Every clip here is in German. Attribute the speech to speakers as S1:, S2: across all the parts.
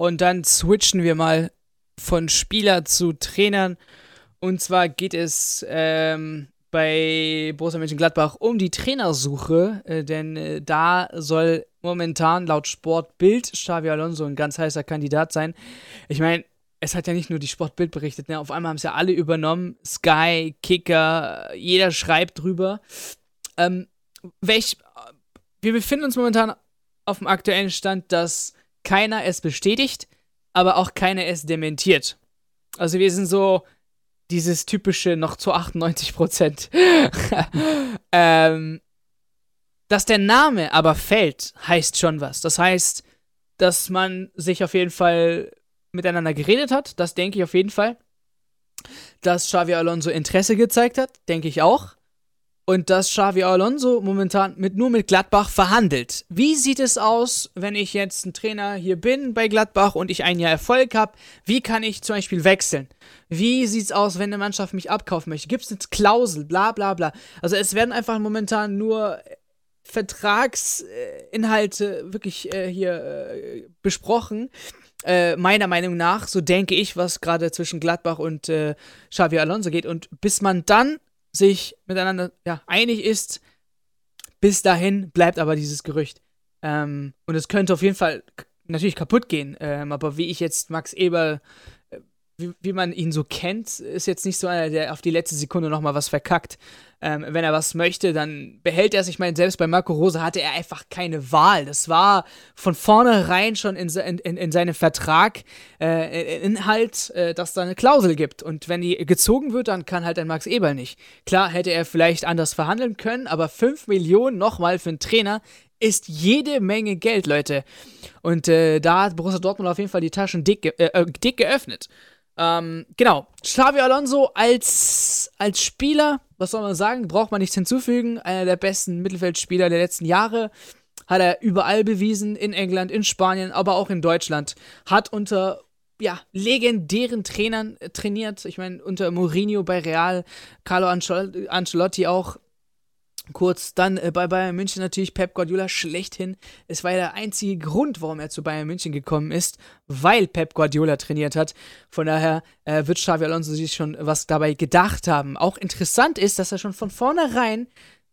S1: Und dann switchen wir mal von Spieler zu Trainern. Und zwar geht es ähm, bei Borussia Mönchengladbach um die Trainersuche, äh, denn äh, da soll momentan laut Sportbild Xavi Alonso ein ganz heißer Kandidat sein. Ich meine, es hat ja nicht nur die Sportbild berichtet, ne? auf einmal haben es ja alle übernommen, Sky, Kicker, jeder schreibt drüber. Ähm, welch, wir befinden uns momentan auf dem aktuellen Stand, dass keiner es bestätigt, aber auch keiner es dementiert. Also wir sind so dieses typische noch zu 98 Prozent. ähm, dass der Name aber fällt, heißt schon was. Das heißt, dass man sich auf jeden Fall miteinander geredet hat, das denke ich auf jeden Fall. Dass Xavi Alonso Interesse gezeigt hat, denke ich auch und dass Xavi Alonso momentan mit, nur mit Gladbach verhandelt. Wie sieht es aus, wenn ich jetzt ein Trainer hier bin bei Gladbach und ich ein Jahr Erfolg habe? Wie kann ich zum Beispiel wechseln? Wie sieht es aus, wenn eine Mannschaft mich abkaufen möchte? Gibt es eine Klausel? Bla bla bla. Also es werden einfach momentan nur Vertragsinhalte wirklich äh, hier äh, besprochen. Äh, meiner Meinung nach, so denke ich, was gerade zwischen Gladbach und äh, Xavi Alonso geht. Und bis man dann sich miteinander ja, einig ist. Bis dahin bleibt aber dieses Gerücht. Ähm, und es könnte auf jeden Fall natürlich kaputt gehen. Ähm, aber wie ich jetzt Max Eber wie, wie man ihn so kennt, ist jetzt nicht so einer, der auf die letzte Sekunde nochmal was verkackt. Ähm, wenn er was möchte, dann behält er sich. Ich meine, selbst bei Marco Rose hatte er einfach keine Wahl. Das war von vornherein schon in, in, in seinem Vertrag äh, Inhalt, äh, dass da eine Klausel gibt. Und wenn die gezogen wird, dann kann halt ein Max Eberl nicht. Klar hätte er vielleicht anders verhandeln können, aber 5 Millionen nochmal für einen Trainer ist jede Menge Geld, Leute. Und äh, da hat Borussia Dortmund auf jeden Fall die Taschen dick, ge äh, dick geöffnet. Ähm, genau. Xavi Alonso als, als Spieler, was soll man sagen, braucht man nichts hinzufügen. Einer der besten Mittelfeldspieler der letzten Jahre. Hat er überall bewiesen, in England, in Spanien, aber auch in Deutschland. Hat unter ja, legendären Trainern trainiert. Ich meine, unter Mourinho bei Real, Carlo Ancelotti auch Kurz dann äh, bei Bayern München natürlich Pep Guardiola schlechthin. Es war ja der einzige Grund, warum er zu Bayern München gekommen ist, weil Pep Guardiola trainiert hat. Von daher äh, wird Xavi Alonso sich schon was dabei gedacht haben. Auch interessant ist, dass er schon von vornherein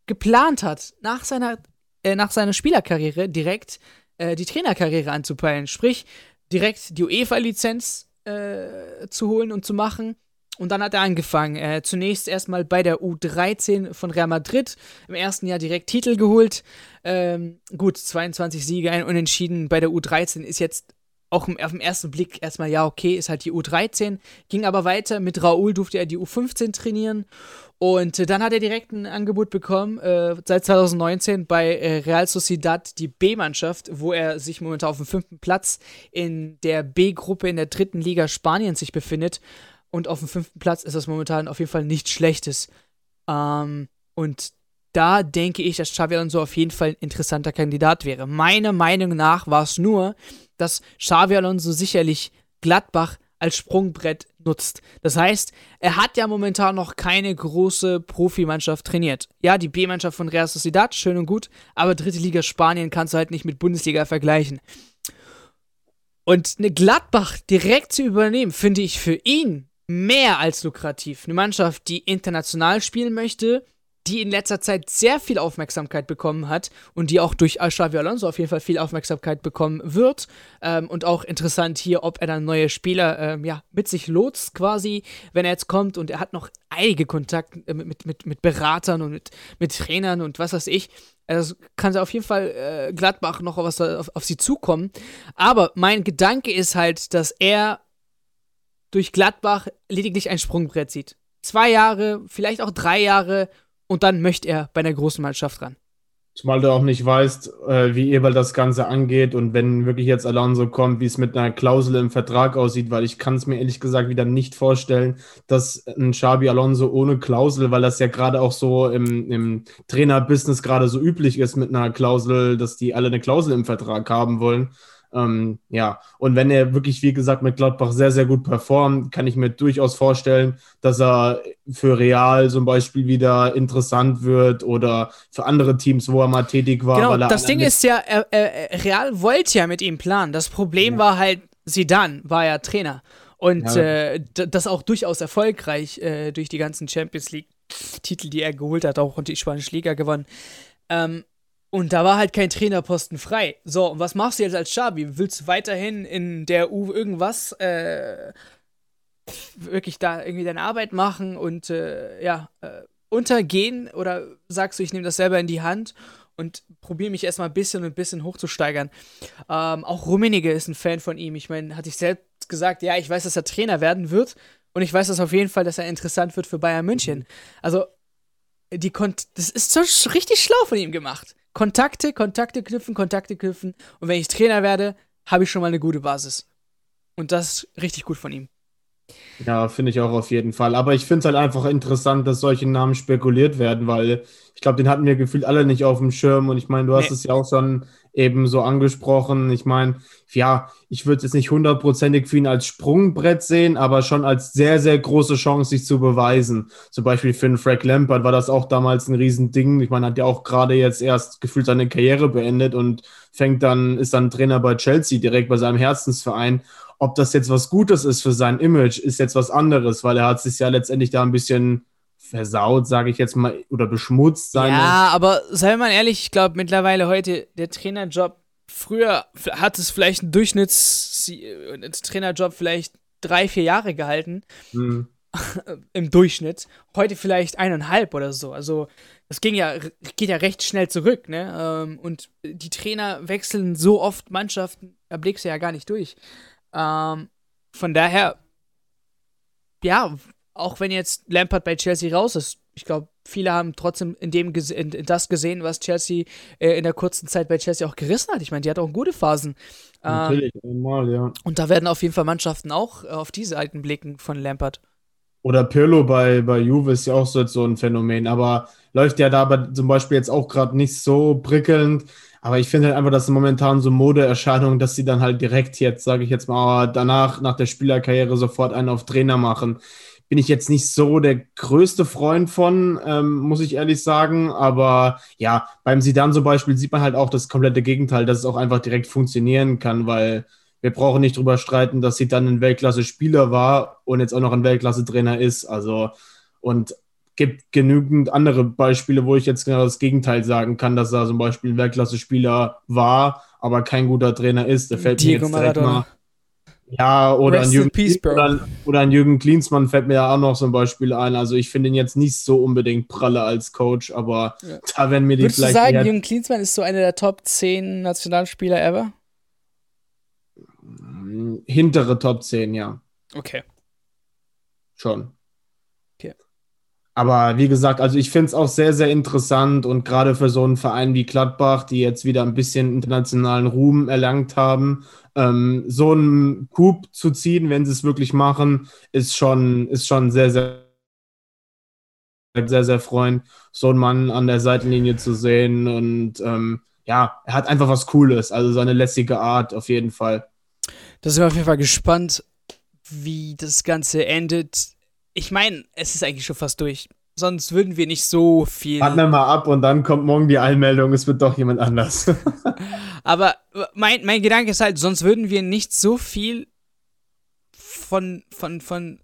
S1: geplant hat, nach seiner, äh, nach seiner Spielerkarriere direkt äh, die Trainerkarriere anzupeilen. Sprich, direkt die UEFA-Lizenz äh, zu holen und zu machen und dann hat er angefangen. Äh, zunächst erstmal bei der U13 von Real Madrid. Im ersten Jahr direkt Titel geholt. Ähm, gut, 22 Siege, ein Unentschieden bei der U13 ist jetzt auch auf den ersten Blick erstmal, ja, okay, ist halt die U13. Ging aber weiter. Mit Raúl durfte er die U15 trainieren. Und äh, dann hat er direkt ein Angebot bekommen, äh, seit 2019 bei äh, Real Sociedad, die B-Mannschaft, wo er sich momentan auf dem fünften Platz in der B-Gruppe in der dritten Liga Spaniens sich befindet. Und auf dem fünften Platz ist das momentan auf jeden Fall nichts Schlechtes. Ähm, und da denke ich, dass Xavi Alonso auf jeden Fall ein interessanter Kandidat wäre. Meiner Meinung nach war es nur, dass Xavi Alonso sicherlich Gladbach als Sprungbrett nutzt. Das heißt, er hat ja momentan noch keine große Profimannschaft trainiert. Ja, die B-Mannschaft von Real Sociedad, schön und gut, aber dritte Liga Spanien kannst du halt nicht mit Bundesliga vergleichen. Und eine Gladbach direkt zu übernehmen, finde ich für ihn mehr als lukrativ. Eine Mannschaft, die international spielen möchte, die in letzter Zeit sehr viel Aufmerksamkeit bekommen hat und die auch durch Xavi Alonso auf jeden Fall viel Aufmerksamkeit bekommen wird. Ähm, und auch interessant hier, ob er dann neue Spieler ähm, ja, mit sich lotst quasi, wenn er jetzt kommt. Und er hat noch einige Kontakte äh, mit, mit, mit Beratern und mit, mit Trainern und was weiß ich. Also kann auf jeden Fall äh, Gladbach noch was auf, auf sie zukommen. Aber mein Gedanke ist halt, dass er durch Gladbach lediglich ein Sprungbrett sieht. Zwei Jahre, vielleicht auch drei Jahre und dann möchte er bei einer großen Mannschaft ran.
S2: Zumal du auch nicht weißt, äh, wie Eberl das Ganze angeht und wenn wirklich jetzt Alonso kommt, wie es mit einer Klausel im Vertrag aussieht, weil ich kann es mir ehrlich gesagt wieder nicht vorstellen, dass ein Xabi Alonso ohne Klausel, weil das ja gerade auch so im, im Trainerbusiness gerade so üblich ist mit einer Klausel, dass die alle eine Klausel im Vertrag haben wollen, ähm, ja, und wenn er wirklich, wie gesagt, mit Gladbach sehr, sehr gut performt, kann ich mir durchaus vorstellen, dass er für Real zum Beispiel wieder interessant wird oder für andere Teams, wo er mal tätig war.
S1: Genau, das Ding ist ja, äh, äh, Real wollte ja mit ihm planen. Das Problem ja. war halt, Sidan war ja Trainer. Und
S2: Ja.
S1: äh, das auch durchaus erfolgreich äh, durch die ganzen Champions League-Titel, die er geholt hat, auch und die spanische Liga gewonnen. Ähm, und da war halt kein Trainerposten frei. So, und was machst du jetzt als Xabi? Willst du weiterhin in der U irgendwas äh, wirklich da irgendwie deine Arbeit machen und äh, ja, äh, untergehen? Oder sagst du, ich nehme das selber in die Hand und probiere mich erstmal ein bisschen und ein bisschen hochzusteigern? Ähm, auch Rummenigge ist ein Fan von ihm. Ich meine, hatte ich selbst gesagt, ja, ich weiß, dass er Trainer werden wird und ich weiß das auf jeden Fall, dass er interessant wird für Bayern München. Also, die Kont das ist so richtig schlau von ihm gemacht. Kontakte, Kontakte knüpfen, Kontakte knüpfen. Und wenn ich Trainer werde, habe ich schon mal eine gute Basis. Und das ist richtig gut von ihm.
S2: Ja, finde ich auch auf jeden Fall. Aber ich finde es halt einfach interessant, dass solche Namen spekuliert werden, weil ich glaube, den hatten wir gefühlt alle nicht auf dem Schirm. Und ich meine, du hast
S1: Nee.
S2: es ja auch schon eben so angesprochen. Ich meine, ja, ich würde es jetzt nicht hundertprozentig für ihn als Sprungbrett sehen, aber schon als sehr, sehr große Chance, sich zu beweisen. Zum Beispiel für einen Frank Lampard war das auch damals ein Riesending. Ich meine, hat ja auch gerade jetzt erst gefühlt seine Karriere beendet und fängt dann, ist dann Trainer bei Chelsea, direkt bei seinem Herzensverein. Ob das jetzt was Gutes ist für sein Image, ist jetzt was anderes, weil er hat sich ja letztendlich da ein bisschen versaut, sage ich jetzt mal, oder beschmutzt. Seine,
S1: Ja, aber sei mal ehrlich, ich glaube mittlerweile heute der Trainerjob, früher hat es vielleicht einen Durchschnitts äh, Trainerjob vielleicht drei, vier Jahre gehalten.
S2: Hm.
S1: im Durchschnitt. Heute vielleicht eineinhalb oder so. Also das ging ja, geht ja recht schnell zurück, ne? Ähm, Und die Trainer wechseln so oft Mannschaften, da blickst du ja gar nicht durch. Ähm, von daher, ja, auch wenn jetzt Lampard bei Chelsea raus ist, ich glaube, viele haben trotzdem in dem in, in das gesehen, was Chelsea äh, in der kurzen Zeit bei Chelsea auch gerissen hat. Ich meine, die hat auch gute Phasen. Ähm,
S2: Natürlich, einmal, ja.
S1: und da werden auf jeden Fall Mannschaften auch äh, auf diese alten blicken von Lampard.
S2: Oder Pirlo bei, bei Juve ist ja auch so, so ein Phänomen, aber läuft ja da aber zum Beispiel jetzt auch gerade nicht so prickelnd. Aber ich finde halt einfach, das ist momentan so Modeerscheinung, dass sie dann halt direkt jetzt, sage ich jetzt mal, danach, nach der Spielerkarriere sofort einen auf Trainer machen. Bin ich jetzt nicht so der größte Freund von, ähm, muss ich ehrlich sagen. Aber ja, beim Sidan zum Beispiel sieht man halt auch das komplette Gegenteil, dass es auch einfach direkt funktionieren kann, weil wir brauchen nicht drüber streiten, dass sie dann ein Weltklasse-Spieler war und jetzt auch noch ein Weltklasse-Trainer ist. Also, und gibt genügend andere Beispiele, wo ich jetzt genau das Gegenteil sagen kann, dass er zum Beispiel ein Weltklasse-Spieler war, aber kein guter Trainer ist. Da fällt
S1: Diego
S2: mir jetzt direkt
S1: Maradona.
S2: mal. Ja, oder
S1: Rest
S2: ein,
S1: in
S2: Jürgen,
S1: peace,
S2: oder, oder ein Jürgen Klinsmann fällt mir ja auch noch zum Beispiel ein. Also ich finde ihn jetzt nicht so unbedingt pralle als Coach, aber
S1: Ja.
S2: da werden mir die
S1: Würdest du
S2: vielleicht
S1: sagen,
S2: eher-
S1: Jürgen Klinsmann ist so einer der Top 10 Nationalspieler ever?
S2: hintere Top 10, ja.
S1: Okay.
S2: Schon.
S1: Okay.
S2: Aber wie gesagt, also ich finde es auch sehr, sehr interessant und gerade für so einen Verein wie Gladbach, die jetzt wieder ein bisschen internationalen Ruhm erlangt haben, ähm, so einen Coup zu ziehen, wenn sie es wirklich machen, ist schon, ist schon sehr, sehr, sehr, sehr freuen, so einen Mann an der Seitenlinie zu sehen und ähm, ja, er hat einfach was Cooles, also seine lässige Art auf jeden Fall.
S1: Da sind wir auf jeden Fall gespannt, wie das Ganze endet. Ich meine, es ist eigentlich schon fast durch. Sonst würden wir nicht so viel.
S2: Warten wir mal ab und dann kommt morgen die Einmeldung, es wird doch jemand anders.
S1: Aber mein, mein Gedanke ist halt, sonst würden wir nicht so viel von, von, von,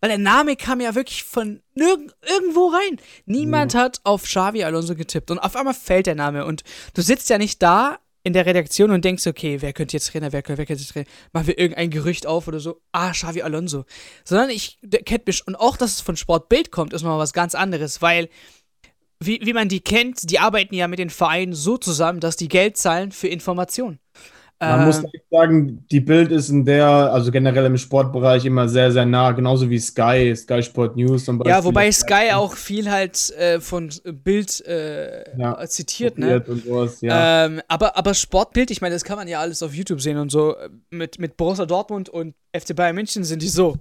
S1: weil der Name kam ja wirklich von irgendwo rein. Niemand hat auf Xavi Alonso getippt und auf einmal fällt der Name und du sitzt ja nicht da in der Redaktion und denkst, okay, wer könnte jetzt Trainer, wer könnte, wer könnte jetzt Trainer, machen wir irgendein Gerücht auf oder so, ah, Xavi Alonso. Sondern ich kennt mich, und auch, dass es von Sportbild kommt, ist nochmal was ganz anderes, weil wie, wie man die kennt, die arbeiten ja mit den Vereinen so zusammen, dass die Geld zahlen für Informationen.
S2: Man
S1: Äh,
S2: muss sagen, die Bild ist in der, also generell im Sportbereich immer sehr, sehr nah, genauso wie Sky, Sky Sport News zum Beispiel.
S1: ja, wobei Sky auch viel halt äh, von Bild äh,
S2: Ja,
S1: zitiert, ne?
S2: Und sowas, ja.
S1: Ähm, aber, aber Sportbild, ich meine, das kann man ja alles auf YouTube sehen und so. Mit, mit Borussia Dortmund und FC Bayern München sind die so.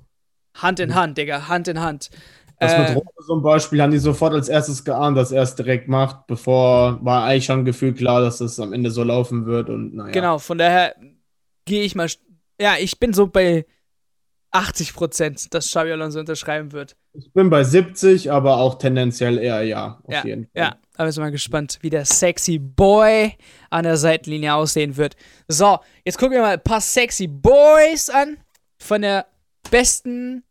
S1: Hand in Hand, Digga, Hand in Hand.
S2: Das
S1: äh,
S2: mit Rose zum Beispiel haben die sofort als erstes geahnt, dass er es direkt macht, bevor war eigentlich schon gefühlt klar, dass es am Ende so laufen wird und naja.
S1: Genau, von daher gehe ich mal. Ja, ich bin so bei 80%, dass Xabi Alonso unterschreiben wird.
S2: Ich bin bei 70, aber auch tendenziell eher ja, auf
S1: Ja,
S2: jeden Fall.
S1: Ja, Aber sind mal gespannt, wie der sexy Boy an der Seitenlinie aussehen wird. So, jetzt gucken wir mal ein paar sexy Boys an. Von der besten,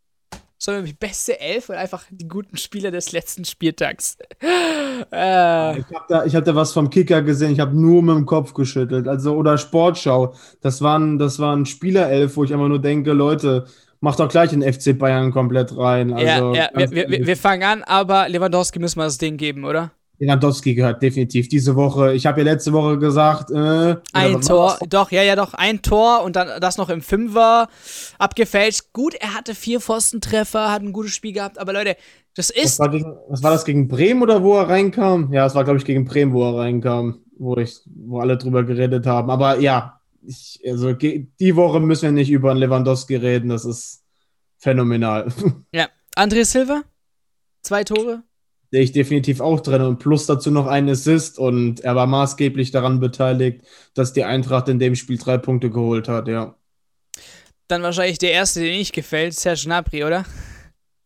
S1: sondern die beste Elf und einfach die guten Spieler des letzten Spieltags.
S2: äh. Ich habe da, hab da was vom Kicker gesehen, ich habe nur mit dem Kopf geschüttelt. Also, oder Sportschau. Das waren, das waren Spielerelf, wo ich einfach nur denke, Leute, macht doch gleich den FC Bayern komplett rein. Also,
S1: ja, ja. Wir, wir, wir, fangen an, aber Lewandowski müssen wir das Ding geben, oder?
S2: Lewandowski gehört definitiv diese Woche. Ich habe ja letzte Woche gesagt, äh,
S1: ein Tor, doch, ja, ja, doch, ein Tor und dann das noch im Fünfer abgefälscht. Gut, er hatte vier Pfostentreffer, hat ein gutes Spiel gehabt, aber Leute, das ist.
S2: Was war, gegen, was war das gegen Bremen oder wo er reinkam? Ja, es war, glaube ich, gegen Bremen, wo er reinkam, wo ich, wo alle drüber geredet haben. Aber ja, ich, also die Woche müssen wir nicht über einen Lewandowski reden, das ist phänomenal.
S1: Ja, André Silva, zwei Tore,
S2: sehe ich definitiv auch drin und plus dazu noch ein Assist und er war maßgeblich daran beteiligt, dass die Eintracht in dem Spiel drei Punkte geholt hat, ja.
S1: Dann wahrscheinlich der erste, den nicht gefällt, Serge Gnabry, oder?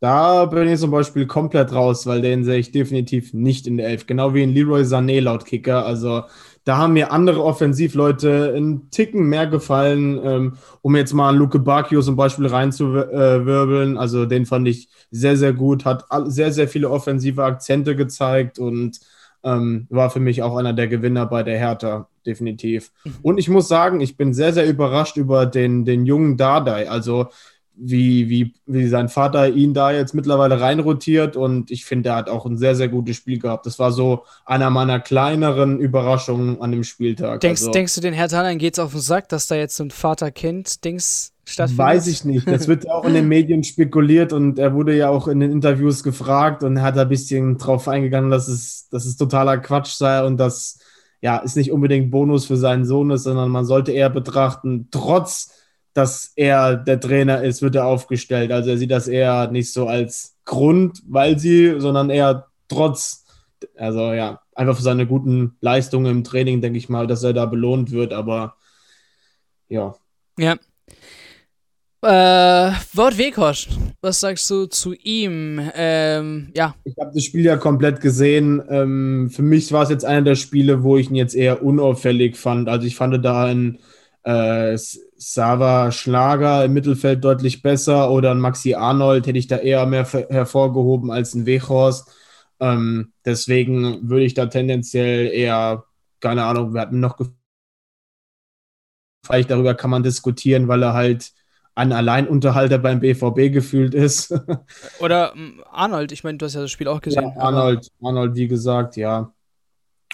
S2: Da bin ich zum Beispiel komplett raus, weil den sehe ich definitiv nicht in der Elf. Genau wie in Leroy Sané laut Kicker. Also da haben mir andere Offensivleute einen Ticken mehr gefallen, ähm, um jetzt mal Luke Bacchio zum Beispiel reinzuwirbeln. Also den fand ich sehr, sehr gut, hat sehr, sehr viele offensive Akzente gezeigt und ähm, war für mich auch einer der Gewinner bei der Hertha, definitiv. Mhm. Und ich muss sagen, ich bin sehr, sehr überrascht über den, den jungen Dardai. Also wie, wie, wie sein Vater ihn da jetzt mittlerweile reinrotiert und ich finde, er hat auch ein sehr, sehr gutes Spiel gehabt. Das war so einer meiner kleineren Überraschungen an dem Spieltag.
S1: Denkst, also, denkst du, den Herr geht es auf den Sack, dass da jetzt so ein Vater-Kind-Dings stattfindet?
S2: Weiß ich nicht. Das wird auch in den Medien spekuliert und er wurde ja auch in den Interviews gefragt und er hat da ein bisschen drauf eingegangen, dass es, dass es totaler Quatsch sei und dass ja, es nicht unbedingt Bonus für seinen Sohn ist, sondern man sollte eher betrachten, trotz dass er der Trainer ist, wird er aufgestellt. Also er sieht das eher nicht so als Grund, weil sie, sondern eher trotz, also ja, einfach für seine guten Leistungen im Training, denke ich mal, dass er da belohnt wird, aber ja.
S1: Ja. Äh, Wort Weghorst, was sagst du zu ihm? Ähm, ja.
S2: Ich habe das Spiel ja komplett gesehen. Ähm, für mich war es jetzt einer der Spiele, wo ich ihn jetzt eher unauffällig fand. Also ich fand da ein äh, Sava Schlager im Mittelfeld deutlich besser oder ein Maxi Arnold hätte ich da eher mehr hervorgehoben als ein Wechhorst. Ähm, deswegen würde ich da tendenziell eher, keine Ahnung, wir hatten noch vielleicht darüber kann man diskutieren, weil er halt ein Alleinunterhalter beim BVB gefühlt ist.
S1: Oder ähm, Arnold, ich meine, du hast ja das Spiel auch gesehen.
S2: Ja, Arnold, Arnold, wie gesagt, ja.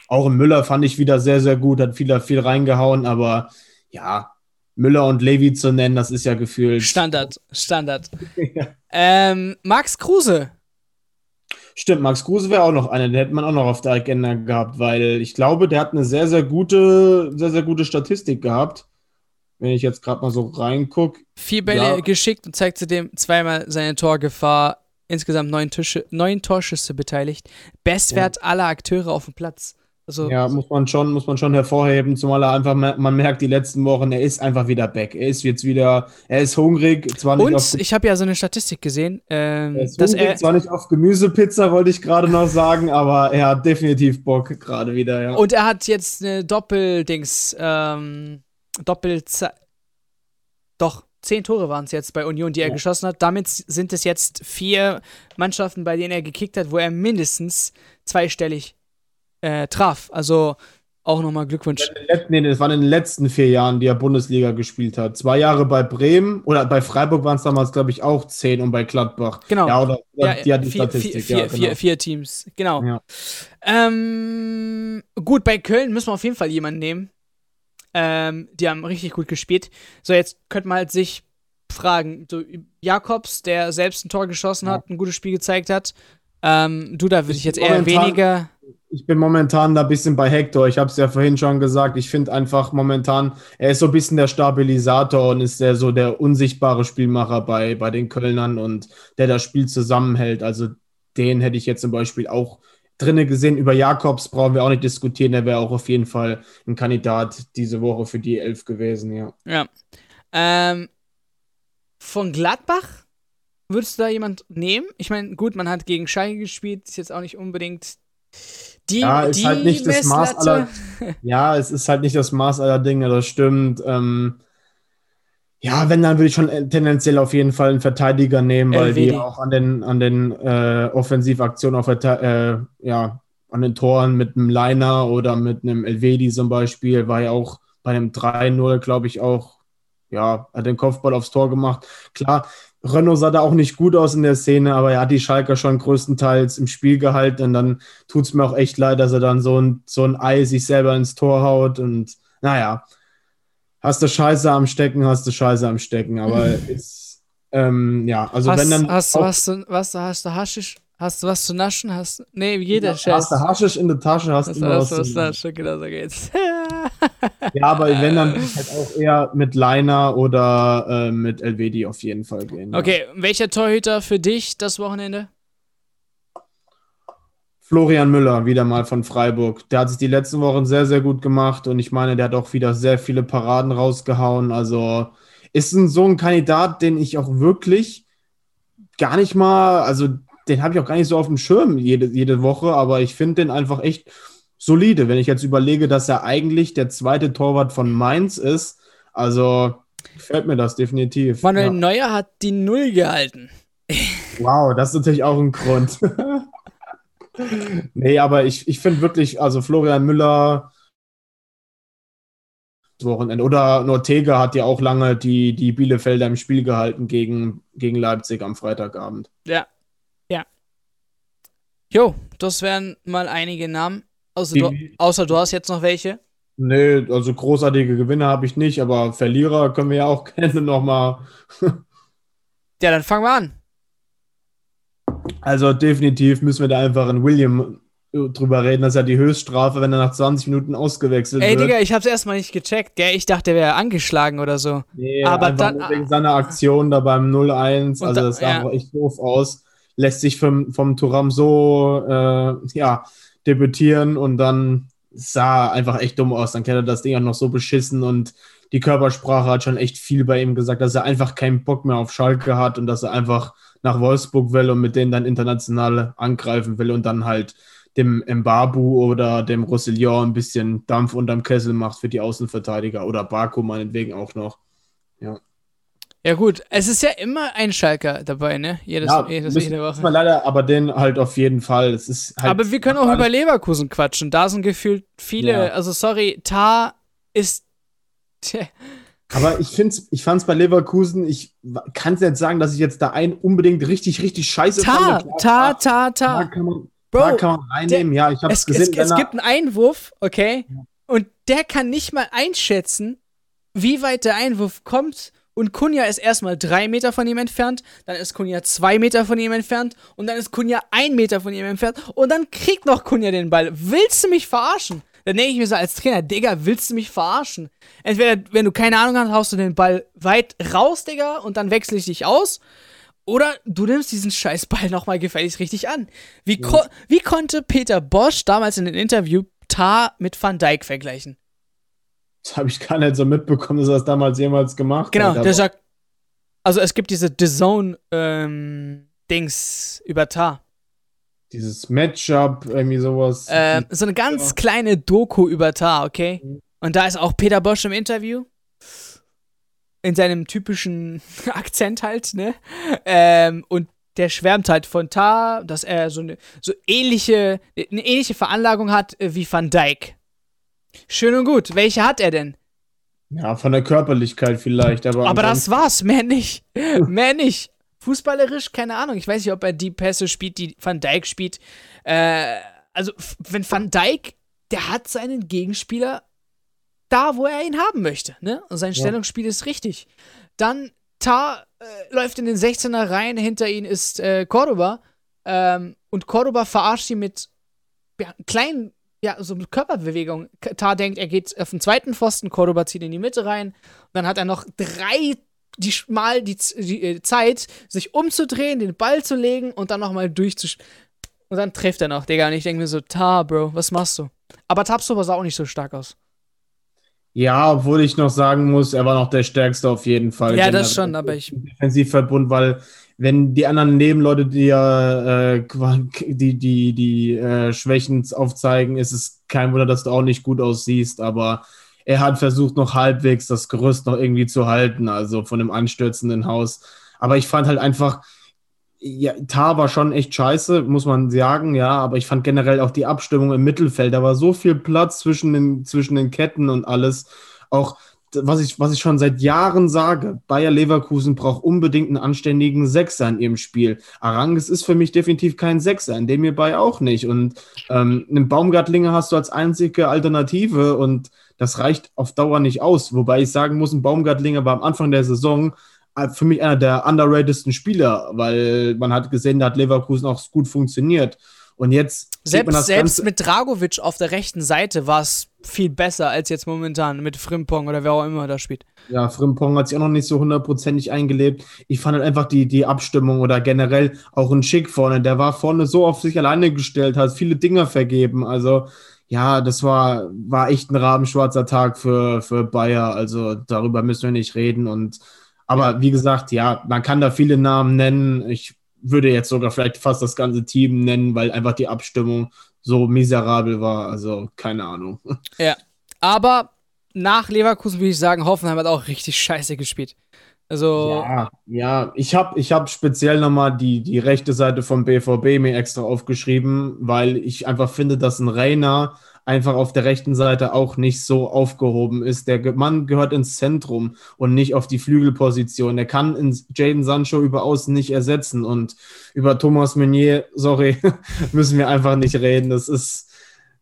S2: Auch Müller fand ich wieder sehr, sehr gut, hat viel, viel reingehauen, aber ja, Müller und Levi zu nennen, das ist ja gefühlt.
S1: Standard, Standard. ja. ähm, Max Kruse.
S2: Stimmt, Max Kruse wäre auch noch einer, den hätte man auch noch auf der Agenda gehabt, weil ich glaube, der hat eine sehr, sehr gute, sehr, sehr gute Statistik gehabt. Wenn ich jetzt gerade mal so reingucke.
S1: Vier Bälle ja. geschickt und zeigt zudem zweimal seine Torgefahr. Insgesamt neun, Tische, neun Torschüsse beteiligt. Bestwert ja. aller Akteure auf dem Platz.
S2: Also, ja, muss man schon, muss man schon hervorheben, zumal er einfach, man merkt die letzten Wochen, er ist einfach wieder back. Er ist jetzt wieder, er ist hungrig,
S1: zwar nicht Und auf, ich habe ja so eine Statistik gesehen, ähm,
S2: er ist dass hungrig, er zwar nicht auf Gemüsepizza, wollte ich gerade noch sagen, aber er hat definitiv Bock gerade wieder, ja.
S1: Und er hat jetzt eine Doppeldings, ähm, Doppel, doch, zehn Tore waren es jetzt bei Union, die er ja. geschossen hat. Damit sind es jetzt vier Mannschaften, bei denen er gekickt hat, wo er mindestens zweistellig äh, traf. Also auch nochmal Glückwunsch.
S2: Nee, das waren in den letzten vier Jahren, die er Bundesliga gespielt hat. Zwei Jahre bei Bremen oder bei Freiburg waren es damals, glaube ich, auch zehn und bei Gladbach.
S1: Genau.
S2: Ja,
S1: oder, oder ja, die hat die vier, Statistik. Vier, ja, genau. vier, vier, Teams, genau. Ja. Ähm, gut, bei Köln müssen wir auf jeden Fall jemanden nehmen. Ähm, die haben richtig gut gespielt. So, jetzt könnte man halt sich fragen, so Jakobs, der selbst ein Tor geschossen hat, ein gutes Spiel gezeigt hat. Ähm, du, da würde ich jetzt eher weniger
S2: ich bin momentan da ein bisschen bei Hector. Ich habe es ja vorhin schon gesagt. Ich finde einfach momentan, er ist so ein bisschen der Stabilisator und ist der so der unsichtbare Spielmacher bei, bei den Kölnern und der das Spiel zusammenhält. Also den hätte ich jetzt zum Beispiel auch drinne gesehen. Über Jakobs brauchen wir auch nicht diskutieren. Der wäre auch auf jeden Fall ein Kandidat diese Woche für die Elf gewesen, ja.
S1: Ja. Ähm, von Gladbach würdest du da jemand nehmen? Ich meine, gut, man hat gegen Schalke gespielt, ist jetzt auch nicht unbedingt Die,
S2: Ja, ist
S1: die
S2: halt nicht das Maß aller. Ja, es ist halt nicht das Maß aller Dinge, das stimmt. Ähm, ja, wenn, dann würde ich schon tendenziell auf jeden Fall einen Verteidiger nehmen, weil die
S1: LWD.
S2: auch an den, an den äh, Offensivaktionen auf äh, ja, an den Toren mit einem Liner oder mit einem Elvedi zum Beispiel, war ja auch bei einem 3-0, glaube ich, auch, ja, hat den Kopfball aufs Tor gemacht. Klar, Renault sah da auch nicht gut aus in der Szene, aber er hat die Schalker schon größtenteils im Spiel gehalten und dann tut es mir auch echt leid, dass er dann so ein, so ein Ei sich selber ins Tor haut und naja, hast du Scheiße am Stecken, hast du Scheiße am Stecken, aber ist, ähm, ja, also
S1: hast,
S2: wenn dann
S1: hast was zu, was, hast du Haschisch, hast du was zu naschen? Hast, nee, jeder
S2: hast
S1: Scheiß.
S2: du Haschisch in der Tasche, hast
S1: Hast
S2: du
S1: was
S2: was zu
S1: naschen? Genau so geht's.
S2: Ja, aber wenn dann würde ich halt auch eher mit Liner oder äh, mit Elvedi auf jeden Fall gehen. ja.
S1: Okay, welcher Torhüter für dich das Wochenende?
S2: Florian Müller, wieder mal von Freiburg. Der hat sich die letzten Wochen sehr, sehr gut gemacht und ich meine, der hat auch wieder sehr viele Paraden rausgehauen. Also ist ein, so ein Kandidat, den ich auch wirklich gar nicht mal, also den habe ich auch gar nicht so auf dem Schirm jede, jede Woche, aber ich finde den einfach echt solide, wenn ich jetzt überlege, dass er eigentlich der zweite Torwart von Mainz ist. Also gefällt mir das definitiv.
S1: Manuel
S2: Ja.
S1: Neuer hat die Null gehalten.
S2: Wow, das ist natürlich auch ein Grund. nee, aber ich, ich finde wirklich, also Florian Müller das Wochenende oder Nortega hat ja auch lange die, die Bielefelder im Spiel gehalten gegen, gegen Leipzig am Freitagabend.
S1: Ja. Ja. Jo, das wären mal einige Namen. Außer, du, außer du hast jetzt noch welche.
S2: Nee, also großartige Gewinne habe ich nicht, aber Verlierer können wir ja auch gerne nochmal.
S1: Ja, dann fangen wir an.
S2: Also definitiv müssen wir da einfach in William drüber reden, dass er die Höchststrafe, wenn er nach 20 Minuten ausgewechselt
S1: Ey,
S2: wird.
S1: Digga, ich hab's erstmal nicht gecheckt, gell? Ich dachte, der wäre angeschlagen oder so.
S2: Nee,
S1: Aber dann-
S2: wegen seiner Aktion da beim 0-1.
S1: Und
S2: Also
S1: da-
S2: das sah
S1: ja.
S2: echt doof aus. Lässt sich vom, vom Turam so äh, ja, debütieren und dann sah einfach echt dumm aus. Dann kennt er das Ding auch noch so beschissen und die Körpersprache hat schon echt viel bei ihm gesagt, dass er einfach keinen Bock mehr auf Schalke hat und dass er einfach nach Wolfsburg will und mit denen dann international angreifen will und dann halt dem Mbabu oder dem Roussillon ein bisschen Dampf unterm Kessel macht für die Außenverteidiger oder Baku meinetwegen auch noch.
S1: Ja, gut, es ist ja immer ein Schalker dabei, ne? Jedes,
S2: Ja,
S1: jedes,
S2: müssen,
S1: jede Woche.
S2: man leider, aber den halt auf jeden Fall. Es ist halt,
S1: Aber wir können auch über Leverkusen quatschen. Da sind gefühlt viele,
S2: Ja.
S1: also sorry, Tar ist. Tja,
S2: aber ich finde ich fand es bei Leverkusen, ich kann es jetzt sagen, dass ich jetzt da einen unbedingt richtig, richtig scheiße
S1: Tar,
S2: fand.
S1: Tar, Tar,
S2: Da
S1: Tar.
S2: kann man, da
S1: Bro,
S2: kann man reinnehmen, ja, ich habe
S1: es,
S2: es gesehen.
S1: es, es gibt einen Einwurf, okay? Und der kann nicht mal einschätzen, wie weit der Einwurf kommt. Und Kunja ist erstmal drei Meter von ihm entfernt, dann ist Kunja zwei Meter von ihm entfernt und dann ist Kunja ein Meter von ihm entfernt und dann kriegt noch Kunja den Ball. Willst du mich verarschen? Dann denke ich mir so als Trainer, Digga, willst du mich verarschen? Entweder, wenn du keine Ahnung hast, haust du den Ball weit raus, Digga, und dann wechsle ich dich aus. Oder du nimmst diesen Scheißball nochmal gefälligst richtig an. Wie, ko wie konnte Peter Bosch damals in dem Interview Tar mit Van Dijk vergleichen?
S2: Das habe ich gar nicht so mitbekommen, dass er das damals jemals gemacht
S1: Genau,
S2: hat.
S1: der
S2: aber-
S1: sagt, also es gibt diese The Zone ähm, Dings über Tar.
S2: Dieses Matchup, irgendwie sowas.
S1: Ähm, so eine ganz
S2: Ja.
S1: kleine Doku über Tar, okay?
S2: Mhm.
S1: Und da ist auch Peter Bosch im Interview. In seinem typischen Akzent halt, ne? Ähm, und der schwärmt halt von Tar, dass er so eine so ähnliche, eine ähnliche Veranlagung hat äh, wie Van Dijk. Schön und gut. Welche hat er denn?
S2: ja, von der Körperlichkeit vielleicht, aber.
S1: Aber das war's, mehr nicht. mehr nicht. Fußballerisch, keine Ahnung. Ich weiß nicht, ob er die Pässe spielt, die Van Dijk spielt. Äh, also, wenn Van Dijk, der hat seinen Gegenspieler da, wo er ihn haben möchte. Ne? Und sein
S2: Ja.
S1: Stellungsspiel ist richtig. Dann Tar äh, läuft in den 16er rein, hinter ihm ist äh, Cordoba. Ähm, und Cordoba verarscht ihn mit ja, kleinen, ja, so mit Körperbewegungen. K- Tar denkt, er geht auf den zweiten Pfosten, Cordoba zieht in die Mitte rein. Und dann hat er noch drei die mal die, die äh, Zeit, sich umzudrehen, den Ball zu legen und dann nochmal durchzusch. Und dann trifft er noch, Digga. Und ich denke mir so, Tar, Bro, was machst du? Aber Tabsoba sah auch nicht so stark aus.
S2: Ja, obwohl ich noch sagen muss, er war noch der Stärkste auf jeden Fall.
S1: Ja, das schon, aber ich.
S2: Defensivverbund, weil wenn die anderen Nebenleute dir äh, die, die, die äh, Schwächen aufzeigen, ist es kein Wunder, dass du auch nicht gut aussiehst, aber er hat versucht, noch halbwegs das Gerüst noch irgendwie zu halten, also von dem anstürzenden Haus. Aber ich fand halt einfach, ja, Tar war schon echt scheiße, muss man sagen, ja, aber ich fand generell auch die Abstimmung im Mittelfeld, da war so viel Platz zwischen den, zwischen den Ketten und alles. Auch was ich, was ich schon seit Jahren sage, Bayer Leverkusen braucht unbedingt einen anständigen Sechser in ihrem Spiel. Arangis ist für mich definitiv kein Sechser, in dem mir bei auch nicht. Und ähm, einen Baumgartlinger hast du als einzige Alternative und das reicht auf Dauer nicht aus. Wobei ich sagen muss, ein Baumgartlinger war am Anfang der Saison für mich einer der underratedsten Spieler, weil man hat gesehen, da hat Leverkusen auch gut funktioniert. Und jetzt
S1: selbst, selbst mit Dragovic auf der rechten Seite war es viel besser als jetzt momentan mit Frimpong oder wer auch immer da spielt.
S2: Ja, Frimpong hat sich auch noch nicht so hundertprozentig eingelebt. Ich fand halt einfach die, die Abstimmung oder generell auch ein Schick vorne. Der war vorne so auf sich alleine gestellt, hat viele Dinger vergeben. Also ja, das war, war echt ein rabenschwarzer Tag für, für Bayer. Also darüber müssen wir nicht reden. Und aber wie gesagt, ja, man kann da viele Namen nennen. Ich würde jetzt sogar vielleicht fast das ganze Team nennen, weil einfach die Abstimmung so miserabel war. Also keine Ahnung.
S1: Ja, aber nach Leverkusen würde ich sagen, Hoffenheim hat auch richtig scheiße gespielt. Also
S2: ja, ja, ich habe ich hab speziell nochmal die, die rechte Seite vom BVB mir extra aufgeschrieben, weil ich einfach finde, dass ein Rainer einfach auf der rechten Seite auch nicht so aufgehoben ist. Der Mann gehört ins Zentrum und nicht auf die Flügelposition. Er kann in Jaden Sancho über außen nicht ersetzen und über Thomas Meunier, sorry, müssen wir einfach nicht reden. Das ist,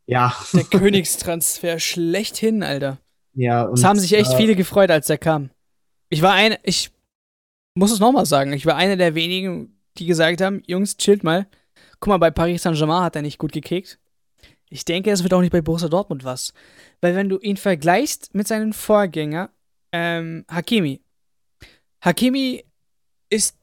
S2: ja.
S1: Der Königstransfer schlechthin, Alter.
S2: Ja,
S1: und. Es haben sich echt äh, viele gefreut, als er kam. Ich war ein, ich muss es nochmal sagen, ich war einer der wenigen, die gesagt haben, Jungs, chillt mal. Guck mal, bei Paris Saint-Germain hat er nicht gut gekickt. Ich denke, es wird auch nicht bei Borussia Dortmund was. Weil wenn du ihn vergleichst mit seinem Vorgänger, ähm, Hakimi. Hakimi ist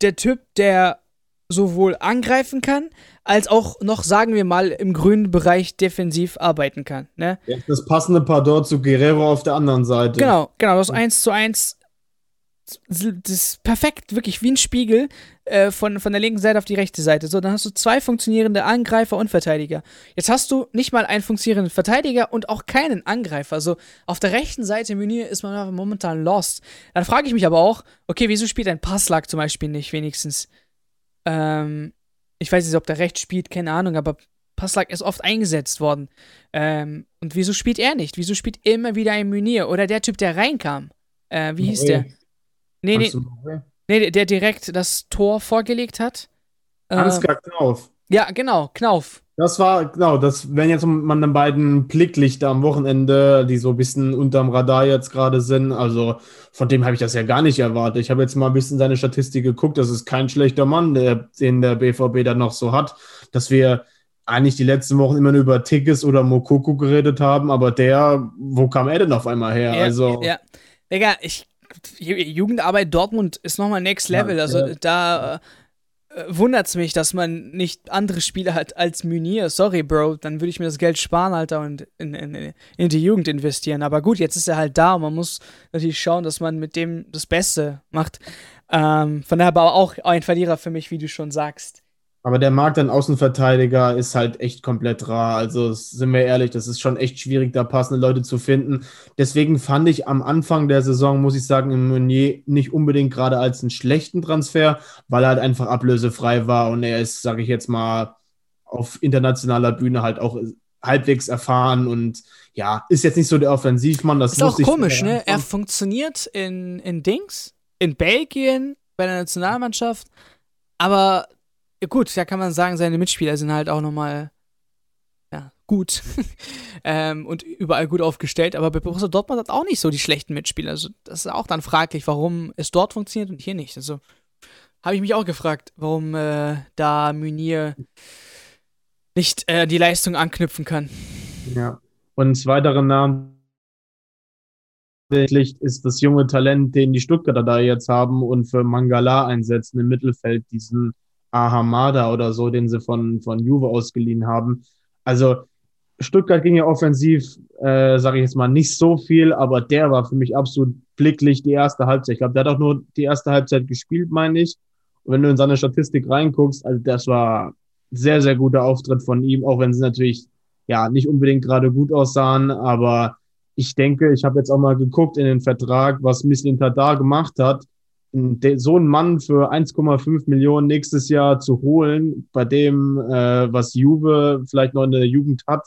S1: der Typ, der sowohl angreifen kann, als auch noch, sagen wir mal, im grünen Bereich defensiv arbeiten kann. Ne?
S2: Das passende Pardon zu Guerrero auf der anderen Seite.
S1: Genau, genau, das 1 zu 1 das perfekt, wirklich wie ein Spiegel äh, von, von der linken Seite auf die rechte Seite. So, dann hast du zwei funktionierende Angreifer und Verteidiger. Jetzt hast du nicht mal einen funktionierenden Verteidiger und auch keinen Angreifer. Also auf der rechten Seite im Menü ist man momentan lost. Dann frage ich mich aber auch, okay, wieso spielt ein Passlag zum Beispiel nicht wenigstens? Ähm, ich weiß nicht, ob der rechts spielt, keine Ahnung, aber Passlag ist oft eingesetzt worden. Ähm, und wieso spielt er nicht? Wieso spielt immer wieder ein Munir? Oder der Typ, der reinkam? Äh, wie hieß der? Nee, nee. Nee, der direkt das Tor vorgelegt hat.
S2: Ansgar äh, Knauf.
S1: Ja, genau, Knauf.
S2: Das war, genau, das wenn jetzt man den beiden Blicklichter am Wochenende, die so ein bisschen unterm Radar jetzt gerade sind. Also von dem habe ich das ja gar nicht erwartet. Ich habe jetzt mal ein bisschen seine Statistik geguckt. Das ist kein schlechter Mann, der, den der BVB dann noch so hat. Dass wir eigentlich die letzten Wochen immer nur über Tickets oder Mokoko geredet haben, aber der, wo kam er denn auf einmal her?
S1: Ja,
S2: also.
S1: Ja, Digga, ich Jugendarbeit Dortmund ist nochmal Next Level. Ja, also ja. da äh, wundert es mich, dass man nicht andere Spieler hat als Munir. Sorry, Bro, dann würde ich mir das Geld sparen, Alter, und in, in, in, die Jugend investieren. Aber gut, jetzt ist er halt da und man muss natürlich schauen, dass man mit dem das Beste macht. Ähm, von daher aber auch ein Verlierer für mich, wie du schon sagst.
S2: Aber der Markt an Außenverteidiger ist halt echt komplett rar. Also sind wir ehrlich, das ist schon echt schwierig, da passende Leute zu finden. Deswegen fand ich am Anfang der Saison, muss ich sagen, im Meunier nicht unbedingt gerade als einen schlechten Transfer, weil er halt einfach ablösefrei war und er ist, sage ich jetzt mal, auf internationaler Bühne halt auch halbwegs erfahren und ja, ist jetzt nicht so der Offensivmann. Das
S1: ist auch komisch, ne? Er funktioniert in, in Dings, in Belgien, bei der Nationalmannschaft, aber gut, da kann man sagen, seine Mitspieler sind halt auch nochmal ja, gut ähm, und überall gut aufgestellt, aber bei Borussia Dortmund hat auch nicht so die schlechten Mitspieler. Also das ist auch dann fraglich, warum es dort funktioniert und hier nicht. Also habe ich mich auch gefragt, warum äh, da Munir nicht äh, die Leistung anknüpfen kann.
S2: Ja, und weitere Namen ist das junge Talent, den die Stuttgarter da jetzt haben und für Mangala einsetzen im Mittelfeld, diesen Ahamada oder so, den sie von, von Juve ausgeliehen haben. Also Stuttgart ging ja offensiv, äh, sage ich jetzt mal, nicht so viel, aber der war für mich absolut blicklich die erste Halbzeit. Ich glaube, der hat auch nur die erste Halbzeit gespielt, meine ich. Und wenn du in seine Statistik reinguckst, also das war sehr, sehr guter Auftritt von ihm, auch wenn sie natürlich ja nicht unbedingt gerade gut aussahen, aber ich denke, ich habe jetzt auch mal geguckt in den Vertrag, was Mislim Tadar gemacht hat. So einen Mann für 1,5 Millionen nächstes Jahr zu holen, bei dem, äh, was Juve vielleicht noch in der Jugend hat,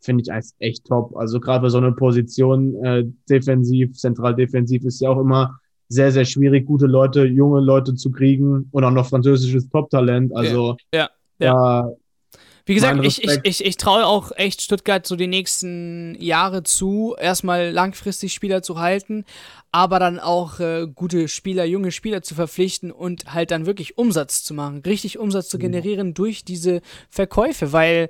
S2: finde ich echt top. Also gerade bei so einer Position äh, defensiv, zentral defensiv ist ja auch immer sehr, sehr schwierig, gute Leute, junge Leute zu kriegen und auch noch französisches Top-Talent. Also
S1: ja, ja, ja. Wie gesagt, ich, ich, ich, ich traue auch echt Stuttgart so die nächsten Jahre zu, erstmal langfristig Spieler zu halten, aber dann auch äh, gute Spieler, junge Spieler zu verpflichten und halt dann wirklich Umsatz zu machen, richtig Umsatz zu generieren ja. durch diese Verkäufe, weil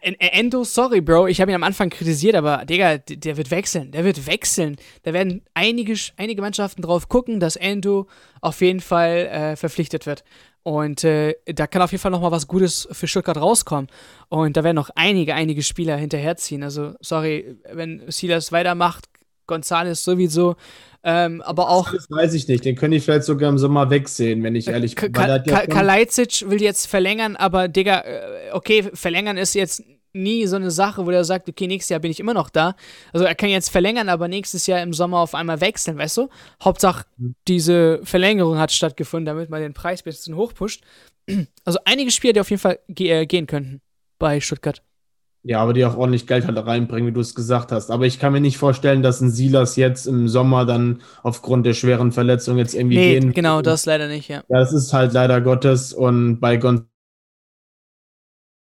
S1: Endo, sorry, Bro, ich habe ihn am Anfang kritisiert, aber Digga, der wird wechseln, der wird wechseln. Da werden einige, einige Mannschaften drauf gucken, dass Endo auf jeden Fall äh, verpflichtet wird. Und äh, da kann auf jeden Fall noch mal was Gutes für Stuttgart rauskommen. Und da werden noch einige, einige Spieler hinterherziehen. Also, sorry, wenn Silas weitermacht, González sowieso. Ähm, aber auch.
S2: Das weiß ich nicht. Den könnte ich vielleicht sogar im Sommer wegsehen, wenn ich ehrlich
S1: bin. Ka Ka Kalajdzic will jetzt verlängern, aber Digga, äh, okay, verlängern ist jetzt nie so eine Sache, wo er sagt, okay, nächstes Jahr bin ich immer noch da. Also er kann jetzt verlängern, aber nächstes Jahr im Sommer auf einmal wechseln, weißt du? Hauptsache, mhm. diese Verlängerung hat stattgefunden, damit man den Preis ein bisschen hochpusht. Also einige Spieler, die auf jeden Fall äh, gehen könnten bei Stuttgart.
S2: Ja, aber die auch ordentlich Geld halt reinbringen, wie du es gesagt hast. Aber ich kann mir nicht vorstellen, dass ein Silas jetzt im Sommer dann aufgrund der schweren Verletzung jetzt irgendwie nee, gehen.
S1: Genau, das leider nicht, ja.
S2: Ja, das ist halt leider Gottes und bei Gon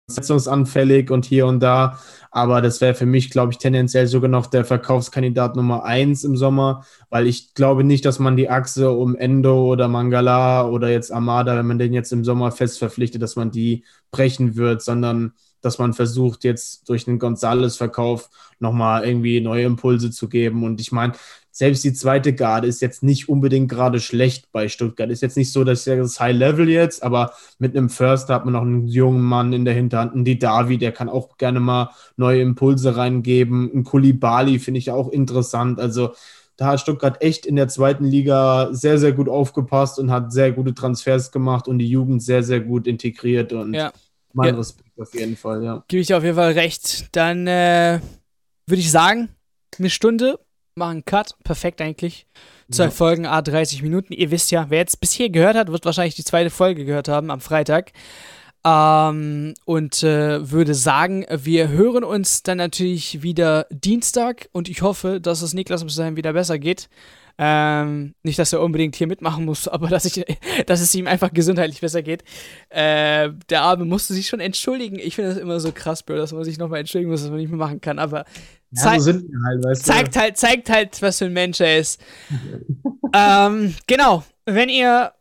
S2: verletzungsanfällig und hier und da. Aber das wäre für mich, glaube ich, tendenziell sogar noch der Verkaufskandidat Nummer eins im Sommer, weil ich glaube nicht, dass man die Achse um Endo oder Mangala oder jetzt Armada, wenn man den jetzt im Sommer fest verpflichtet, dass man die brechen wird, sondern dass man versucht, jetzt durch den Gonzales-Verkauf nochmal irgendwie neue Impulse zu geben. Und ich meine, selbst die zweite Garde ist jetzt nicht unbedingt gerade schlecht bei Stuttgart. Ist jetzt nicht so, dass das High Level jetzt, aber mit einem First hat man noch einen jungen Mann in der Hinterhand, einen Didavi, der kann auch gerne mal neue Impulse reingeben. Ein Kulibali finde ich auch interessant. Also da hat Stuttgart echt in der zweiten Liga sehr, sehr gut aufgepasst und hat sehr gute Transfers gemacht und die Jugend sehr, sehr gut integriert. Und
S1: ja.
S2: Mein ja. Respekt auf jeden Fall, ja.
S1: Gebe ich dir auf jeden Fall recht. Dann äh, würde ich sagen, eine Stunde, machen Cut. Perfekt eigentlich. Zwei ja. Folgen, A 30 Minuten. Ihr wisst ja, wer jetzt bis hier gehört hat, wird wahrscheinlich die zweite Folge gehört haben am Freitag. Ähm, und äh, würde sagen, wir hören uns dann natürlich wieder Dienstag und ich hoffe, dass es Niklas bis dahin wieder besser geht. Ähm, nicht, dass er unbedingt hier mitmachen muss, aber dass, ich, dass es ihm einfach gesundheitlich besser geht. Äh, der Arme musste sich schon entschuldigen. Ich finde das immer so krass, Bro, dass man sich nochmal entschuldigen muss, dass man nicht mehr machen kann. Aber ja, so halt, weißt du? zeigt, halt, zeigt halt, was für ein Mensch er ist. ähm, genau. Wenn ihr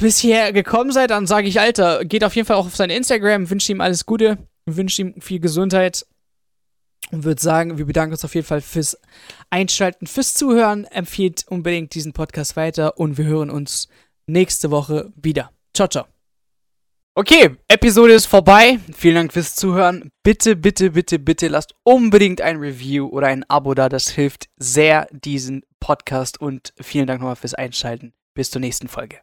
S1: bisher gekommen seid, dann sage ich, Alter, geht auf jeden Fall auch auf sein Instagram, wünsche ihm alles Gute, wünsche ihm viel Gesundheit und würde sagen, wir bedanken uns auf jeden Fall fürs Einschalten, fürs Zuhören. Empfiehlt unbedingt diesen Podcast weiter und wir hören uns nächste Woche wieder. Ciao, ciao. Okay, Episode ist vorbei. Vielen Dank fürs Zuhören. Bitte, bitte, bitte, bitte lasst unbedingt ein Review oder ein Abo da. Das hilft sehr diesen Podcast und vielen Dank nochmal fürs Einschalten. Bis zur nächsten Folge.